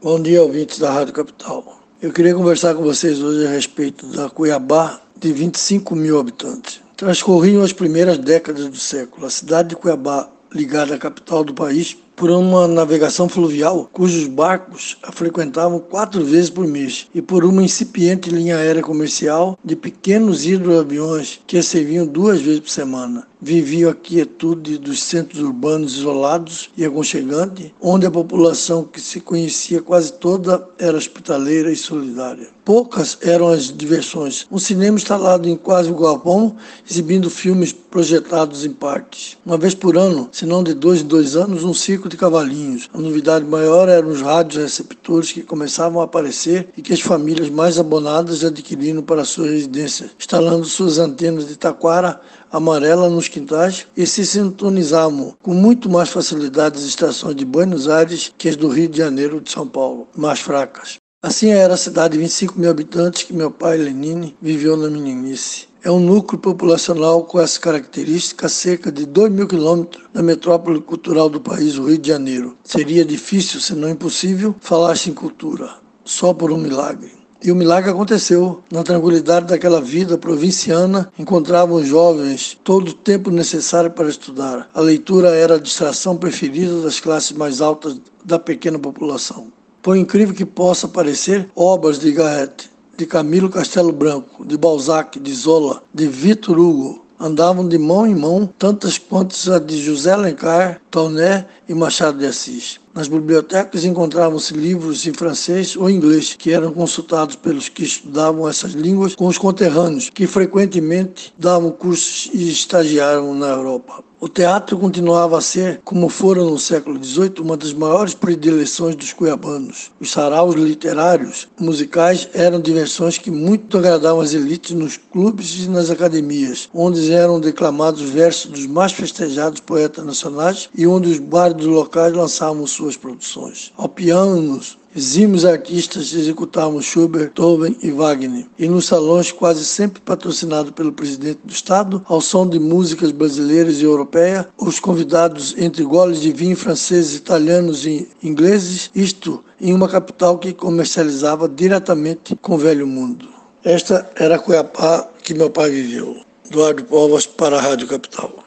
Bom dia, ouvintes da Rádio Capital. Eu queria conversar com vocês hoje a respeito da Cuiabá, de 25 mil habitantes. Transcorriam as primeiras décadas do século. A cidade de Cuiabá, ligada à capital do país, por uma navegação fluvial cujos barcos a frequentavam quatro vezes por mês e por uma incipiente linha aérea comercial de pequenos hidroaviões que a serviam duas vezes por semana. Viviam a quietude dos centros urbanos isolados e aconchegantes, onde a população que se conhecia quase toda era hospitaleira e solidária. Poucas eram as diversões. Um cinema instalado em quase o galpão, exibindo filmes projetados em partes. Uma vez por ano, se não de dois em dois anos, um circo de cavalinhos. A novidade maior eram os rádios receptores que começavam a aparecer e que as famílias mais abonadas adquiriram para suas residências, instalando suas antenas de taquara amarela nos quintais e se sintonizavam com muito mais facilidade as estações de Buenos Aires que as do Rio de Janeiro ou de São Paulo, mais fracas. Assim era a cidade de 25 mil habitantes que meu pai, Lenine, viveu na meninice é um núcleo populacional com essa característica cerca de 2 mil quilômetros da metrópole cultural do país, o Rio de Janeiro. Seria difícil, se não impossível, falar-se em cultura, só por um milagre. E o milagre aconteceu. Na tranquilidade daquela vida provinciana, encontravam os jovens todo o tempo necessário para estudar. A leitura era a distração preferida das classes mais altas da pequena população. Por incrível que possa parecer, obras de Garrett de Camilo Castelo Branco, de Balzac, de Zola, de Vitor Hugo, andavam de mão em mão tantas quantas a de José Alencar, Toné e Machado de Assis. Nas bibliotecas encontravam-se livros em francês ou inglês que eram consultados pelos que estudavam essas línguas com os conterrâneos, que frequentemente davam cursos e estagiaram na Europa. O teatro continuava a ser, como fora no século XVIII, uma das maiores predileções dos cuiabanos. Os saraus literários, musicais, eram diversões que muito agradavam as elites nos clubes e nas academias, onde eram declamados versos dos mais festejados poetas nacionais e onde os bardos locais lançavam suas produções. Ao piano, Exímios artistas executavam Schubert, Beethoven e Wagner, e nos salões quase sempre patrocinados pelo presidente do Estado, ao som de músicas brasileiras e europeias, os convidados entre goles de vinho franceses, italianos e ingleses, isto em uma capital que comercializava diretamente com o velho mundo. Esta era a Cuiabá que meu pai viveu. Eduardo Povas para a Rádio Capital.